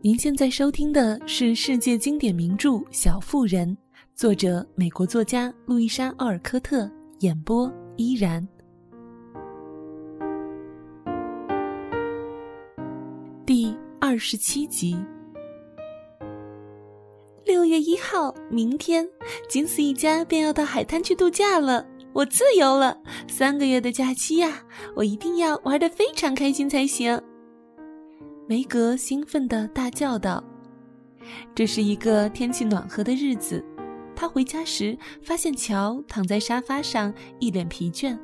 您现在收听的是世界经典名著《小妇人》，作者美国作家路易莎·奥尔科特，演播依然。第二十七集。六月一号，明天，金斯一家便要到海滩去度假了。我自由了，三个月的假期呀，我一定要玩的非常开心才行。梅格兴奋地大叫道：“这是一个天气暖和的日子。”他回家时发现乔躺在沙发上，一脸疲倦，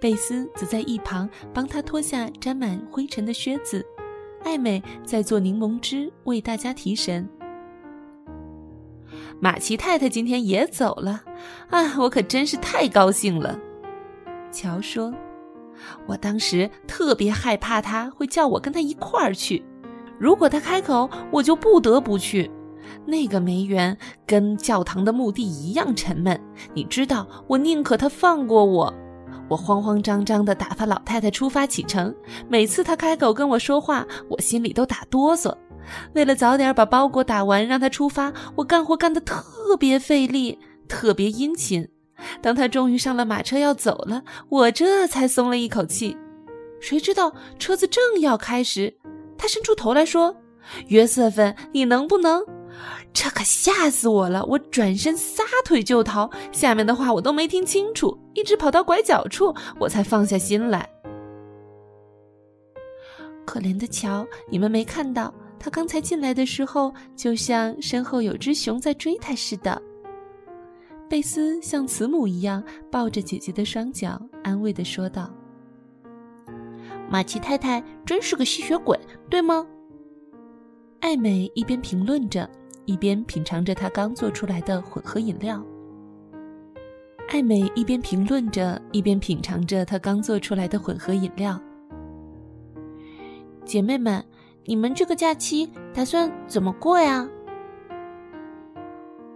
贝斯则在一旁帮他脱下沾满灰尘的靴子，艾美在做柠檬汁为大家提神。马奇太太今天也走了，啊，我可真是太高兴了。”乔说。我当时特别害怕他会叫我跟他一块儿去，如果他开口，我就不得不去。那个梅园跟教堂的墓地一样沉闷，你知道，我宁可他放过我。我慌慌张张地打发老太太出发启程，每次他开口跟我说话，我心里都打哆嗦。为了早点把包裹打完，让他出发，我干活干得特别费力，特别殷勤。当他终于上了马车要走了，我这才松了一口气。谁知道车子正要开时，他伸出头来说：“约瑟芬，你能不能？”这可吓死我了！我转身撒腿就逃，下面的话我都没听清楚，一直跑到拐角处，我才放下心来。可怜的乔，你们没看到他刚才进来的时候，就像身后有只熊在追他似的。贝斯像慈母一样抱着姐姐的双脚，安慰地说道：“马奇太太真是个吸血鬼，对吗？”艾美一边评论着，一边品尝着她刚做出来的混合饮料。艾美一边评论着，一边品尝着她刚做出来的混合饮料。姐妹们，你们这个假期打算怎么过呀？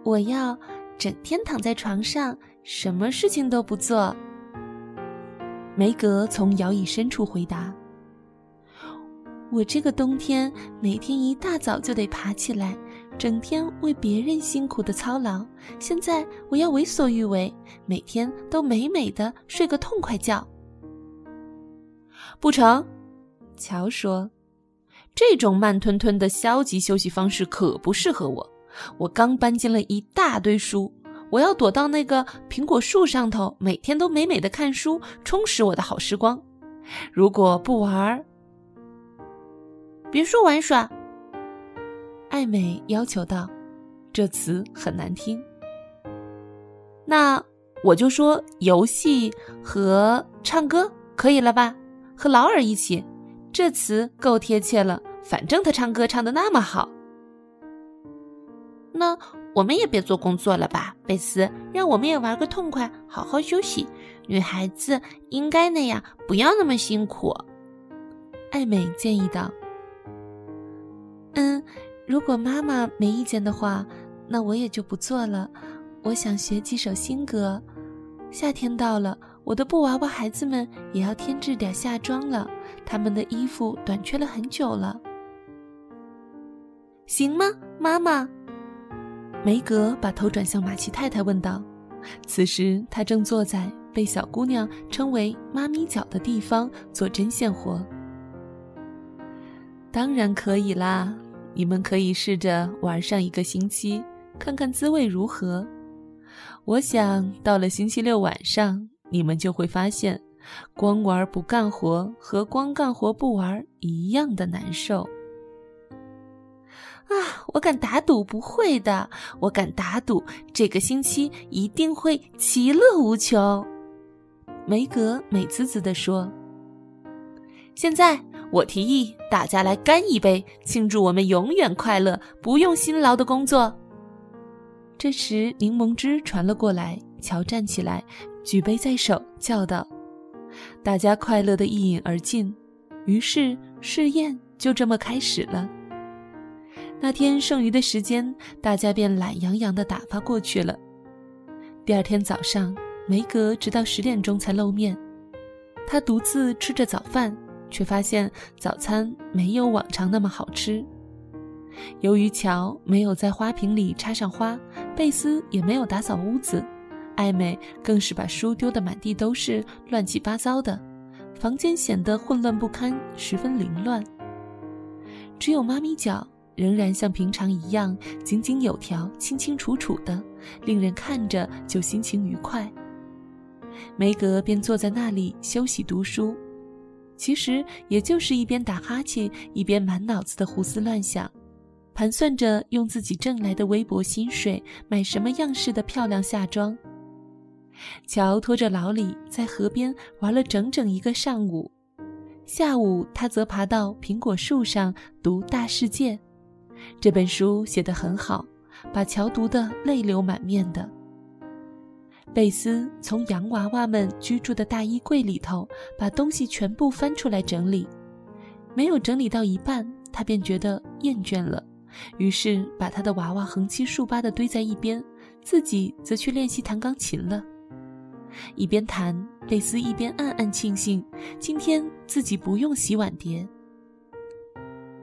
我要。整天躺在床上，什么事情都不做。梅格从摇椅深处回答：“我这个冬天每天一大早就得爬起来，整天为别人辛苦的操劳。现在我要为所欲为，每天都美美的睡个痛快觉。”不成，乔说：“这种慢吞吞的消极休息方式可不适合我。”我刚搬进了一大堆书，我要躲到那个苹果树上头，每天都美美的看书，充实我的好时光。如果不玩儿，别说玩耍。艾美要求道，这词很难听。那我就说游戏和唱歌可以了吧？和劳尔一起，这词够贴切了。反正他唱歌唱的那么好。那我们也别做工作了吧，贝斯，让我们也玩个痛快，好好休息。女孩子应该那样，不要那么辛苦。艾美建议道：“嗯，如果妈妈没意见的话，那我也就不做了。我想学几首新歌。夏天到了，我的布娃娃孩子们也要添置点夏装了，他们的衣服短缺了很久了。行吗，妈妈？”梅格把头转向马奇太太，问道：“此时他正坐在被小姑娘称为‘妈咪脚’的地方做针线活。”“当然可以啦，你们可以试着玩上一个星期，看看滋味如何。我想到了星期六晚上，你们就会发现，光玩不干活和光干活不玩一样的难受。”啊！我敢打赌不会的，我敢打赌这个星期一定会其乐无穷。梅格美滋滋地说：“现在我提议大家来干一杯，庆祝我们永远快乐，不用辛劳的工作。”这时，柠檬汁传了过来，乔站起来，举杯在手，叫道：“大家快乐的一饮而尽。”于是试验就这么开始了。那天剩余的时间，大家便懒洋洋地打发过去了。第二天早上，梅格直到十点钟才露面。他独自吃着早饭，却发现早餐没有往常那么好吃。由于乔没有在花瓶里插上花，贝斯也没有打扫屋子，艾美更是把书丢得满地都是，乱七八糟的，房间显得混乱不堪，十分凌乱。只有妈咪脚仍然像平常一样井井有条、清清楚楚的，令人看着就心情愉快。梅格便坐在那里休息读书，其实也就是一边打哈欠，一边满脑子的胡思乱想。盘算着用自己挣来的微薄薪水买什么样式的漂亮夏装。乔拖着老李在河边玩了整整一个上午，下午他则爬到苹果树上读《大世界》，这本书写得很好，把乔读得泪流满面的。贝斯从洋娃娃们居住的大衣柜里头把东西全部翻出来整理，没有整理到一半，他便觉得厌倦了。于是把他的娃娃横七竖八地堆在一边，自己则去练习弹钢琴了。一边弹，贝斯一边暗暗庆幸，今天自己不用洗碗碟。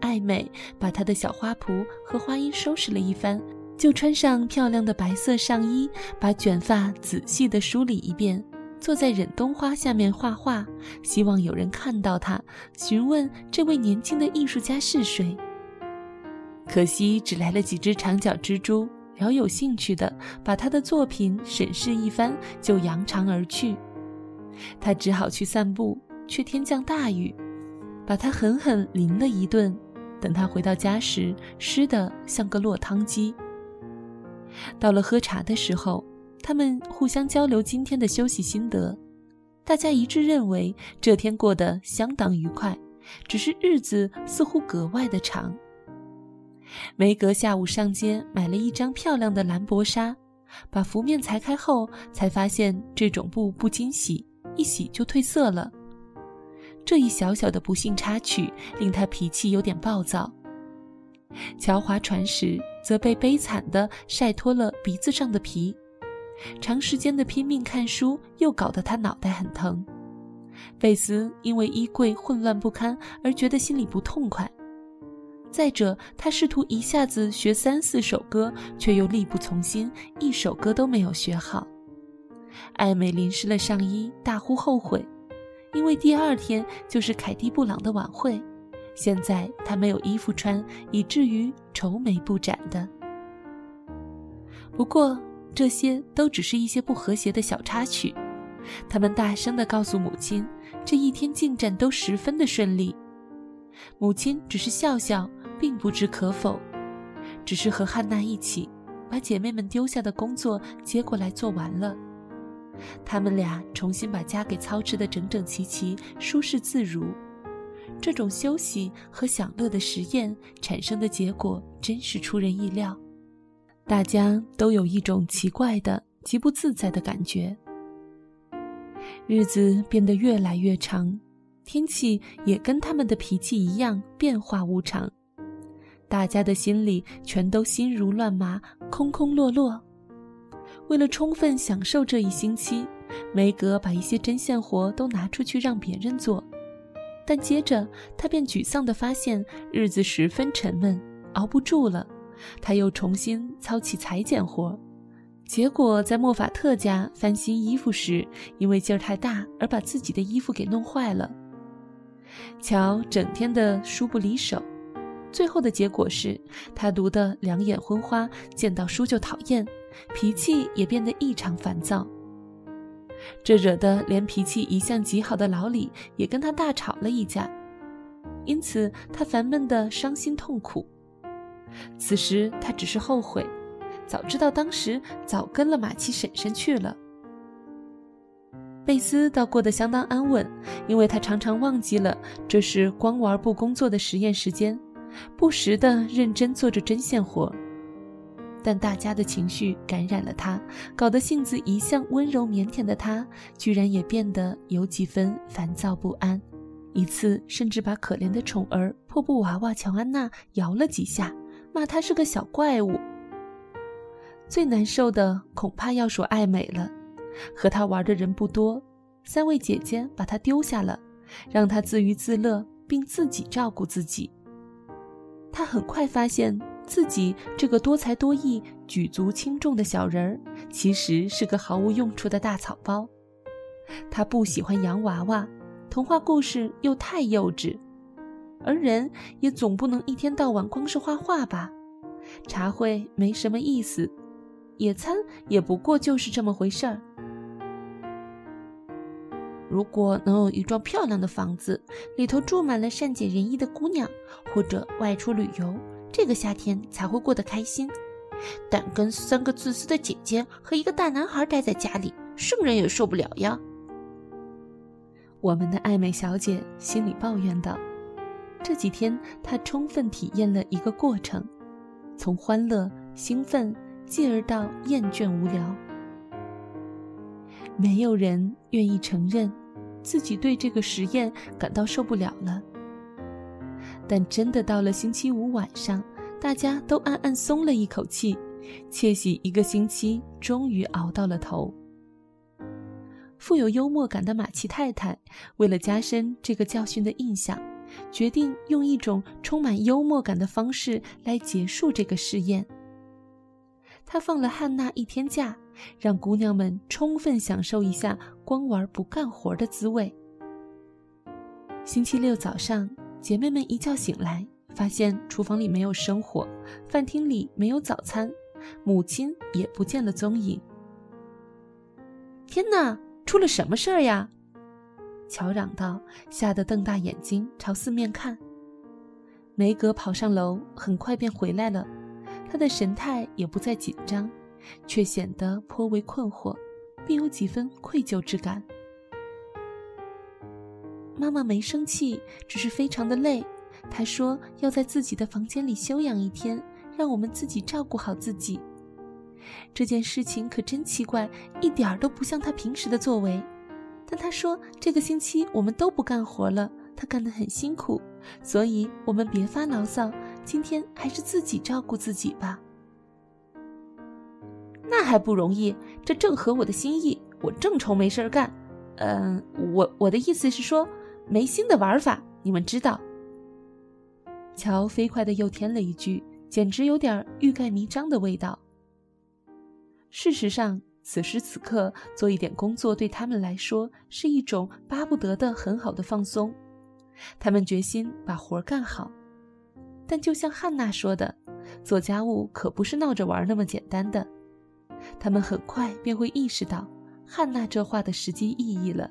艾美把她的小花圃和花衣收拾了一番，就穿上漂亮的白色上衣，把卷发仔细地梳理一遍，坐在忍冬花下面画画，希望有人看到她，询问这位年轻的艺术家是谁。可惜只来了几只长脚蜘蛛，饶有兴趣的把他的作品审视一番，就扬长而去。他只好去散步，却天降大雨，把他狠狠淋了一顿。等他回到家时，湿得像个落汤鸡。到了喝茶的时候，他们互相交流今天的休息心得，大家一致认为这天过得相当愉快，只是日子似乎格外的长。梅格下午上街买了一张漂亮的蓝薄纱，把幅面裁开后，才发现这种布不经洗，一洗就褪色了。这一小小的不幸插曲令他脾气有点暴躁。乔划船时则被悲惨地晒脱了鼻子上的皮，长时间的拼命看书又搞得他脑袋很疼。贝斯因为衣柜混乱不堪而觉得心里不痛快。再者，他试图一下子学三四首歌，却又力不从心，一首歌都没有学好。艾美淋湿了上衣，大呼后悔，因为第二天就是凯蒂·布朗的晚会，现在她没有衣服穿，以至于愁眉不展的。不过，这些都只是一些不和谐的小插曲。他们大声地告诉母亲，这一天进展都十分的顺利。母亲只是笑笑。并不知可否，只是和汉娜一起把姐妹们丢下的工作接过来做完了。他们俩重新把家给操持得整整齐齐、舒适自如。这种休息和享乐的实验产生的结果真是出人意料。大家都有一种奇怪的、极不自在的感觉。日子变得越来越长，天气也跟他们的脾气一样变化无常。大家的心里全都心如乱麻，空空落落。为了充分享受这一星期，梅格把一些针线活都拿出去让别人做，但接着他便沮丧地发现日子十分沉闷，熬不住了。他又重新操起裁剪活，结果在莫法特家翻新衣服时，因为劲儿太大而把自己的衣服给弄坏了。乔整天的书不离手。最后的结果是，他读得两眼昏花，见到书就讨厌，脾气也变得异常烦躁。这惹得连脾气一向极好的老李也跟他大吵了一架，因此他烦闷的伤心痛苦。此时他只是后悔，早知道当时早跟了马奇婶婶去了。贝斯倒过得相当安稳，因为他常常忘记了这是光玩不工作的实验时间。不时地认真做着针线活，但大家的情绪感染了他，搞得性子一向温柔腼腆的他，居然也变得有几分烦躁不安。一次甚至把可怜的宠儿破布娃娃乔安娜摇了几下，骂她是个小怪物。最难受的恐怕要数艾美了，和她玩的人不多，三位姐姐把她丢下了，让她自娱自乐，并自己照顾自己。他很快发现自己这个多才多艺、举足轻重的小人儿，其实是个毫无用处的大草包。他不喜欢洋娃娃，童话故事又太幼稚，而人也总不能一天到晚光是画画吧？茶会没什么意思，野餐也不过就是这么回事儿。如果能有一幢漂亮的房子，里头住满了善解人意的姑娘，或者外出旅游，这个夏天才会过得开心。但跟三个自私的姐姐和一个大男孩待在家里，圣人也受不了呀。我们的爱美小姐心里抱怨道：“这几天她充分体验了一个过程，从欢乐、兴奋，继而到厌倦、无聊。没有人愿意承认。”自己对这个实验感到受不了了，但真的到了星期五晚上，大家都暗暗松了一口气，窃喜一个星期终于熬到了头。富有幽默感的马奇太太为了加深这个教训的印象，决定用一种充满幽默感的方式来结束这个试验。她放了汉娜一天假。让姑娘们充分享受一下光玩不干活的滋味。星期六早上，姐妹们一觉醒来，发现厨房里没有生火，饭厅里没有早餐，母亲也不见了踪影。天哪，出了什么事儿呀？乔嚷道，吓得瞪大眼睛朝四面看。梅格跑上楼，很快便回来了，他的神态也不再紧张。却显得颇为困惑，并有几分愧疚之感。妈妈没生气，只是非常的累。她说要在自己的房间里休养一天，让我们自己照顾好自己。这件事情可真奇怪，一点儿都不像她平时的作为。但她说这个星期我们都不干活了，她干得很辛苦，所以我们别发牢骚，今天还是自己照顾自己吧。那还不容易，这正合我的心意。我正愁没事儿干，嗯，我我的意思是说，没新的玩法，你们知道。乔飞快的又添了一句，简直有点欲盖弥彰的味道。事实上，此时此刻做一点工作对他们来说是一种巴不得的很好的放松。他们决心把活儿干好，但就像汉娜说的，做家务可不是闹着玩那么简单的。他们很快便会意识到汉娜这话的实际意义了。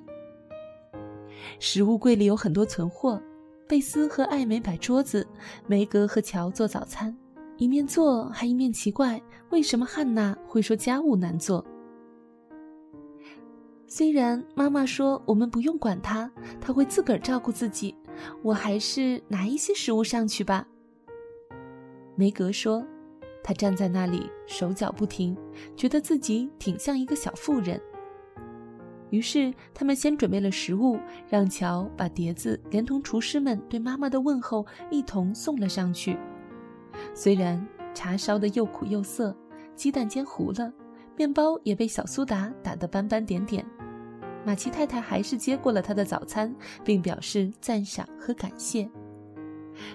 食物柜里有很多存货，贝斯和艾美摆桌子，梅格和乔做早餐，一面做还一面奇怪为什么汉娜会说家务难做。虽然妈妈说我们不用管她，她会自个儿照顾自己，我还是拿一些食物上去吧。梅格说。他站在那里，手脚不停，觉得自己挺像一个小妇人。于是，他们先准备了食物，让乔把碟子连同厨师们对妈妈的问候一同送了上去。虽然茶烧得又苦又涩，鸡蛋煎糊了，面包也被小苏打打得斑斑点点，马奇太太还是接过了他的早餐，并表示赞赏和感谢。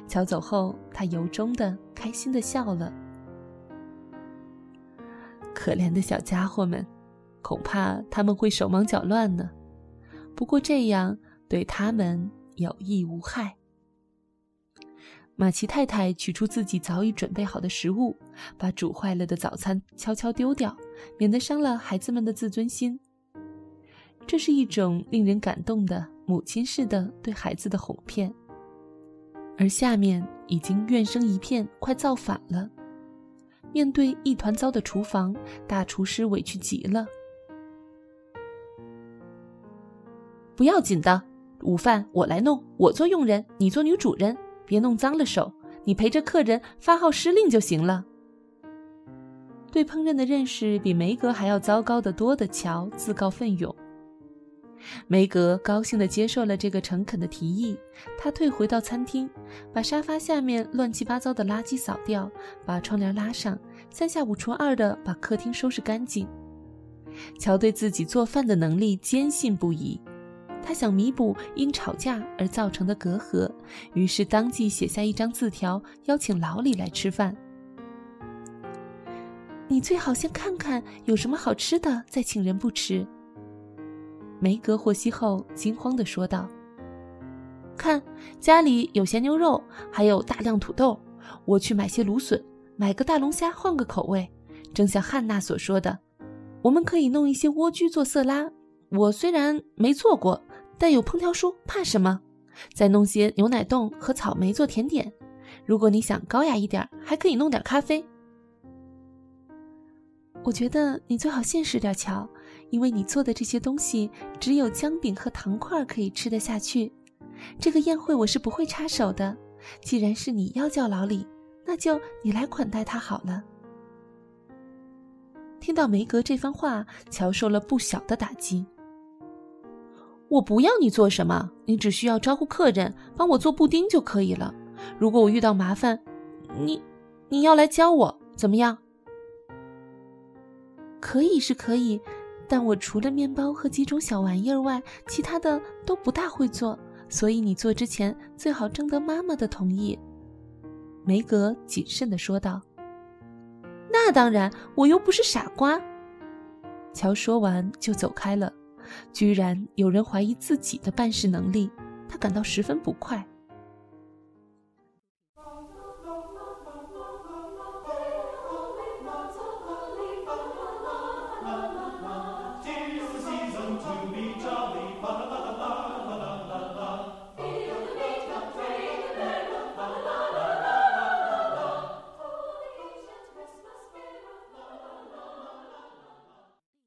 乔走后，他由衷的开心的笑了。可怜的小家伙们，恐怕他们会手忙脚乱呢。不过这样对他们有益无害。马奇太太取出自己早已准备好的食物，把煮坏了的早餐悄悄丢掉，免得伤了孩子们的自尊心。这是一种令人感动的母亲式的对孩子的哄骗。而下面已经怨声一片，快造反了。面对一团糟的厨房，大厨师委屈极了。不要紧的，午饭我来弄，我做佣人，你做女主人，别弄脏了手。你陪着客人发号施令就行了。对烹饪的认识比梅格还要糟糕的多的乔自告奋勇。梅格高兴地接受了这个诚恳的提议。他退回到餐厅，把沙发下面乱七八糟的垃圾扫掉，把窗帘拉上，三下五除二地把客厅收拾干净。乔对自己做饭的能力坚信不疑，他想弥补因吵架而造成的隔阂，于是当即写下一张字条，邀请老李来吃饭。你最好先看看有什么好吃的，再请人不迟。梅格获悉后，惊慌地说道：“看，家里有咸牛肉，还有大量土豆，我去买些芦笋，买个大龙虾换个口味。正像汉娜所说的，我们可以弄一些莴苣做色拉。我虽然没做过。”但有烹调书，怕什么？再弄些牛奶冻和草莓做甜点。如果你想高雅一点，还可以弄点咖啡。我觉得你最好现实点，乔，因为你做的这些东西只有姜饼和糖块可以吃得下去。这个宴会我是不会插手的。既然是你要叫老李，那就你来款待他好了。听到梅格这番话，乔受了不小的打击。我不要你做什么，你只需要招呼客人，帮我做布丁就可以了。如果我遇到麻烦，你你要来教我，怎么样？可以是可以，但我除了面包和几种小玩意儿外，其他的都不大会做。所以你做之前最好征得妈妈的同意。”梅格谨慎地说道。“那当然，我又不是傻瓜。”乔说完就走开了。居然有人怀疑自己的办事能力，他感到十分不快。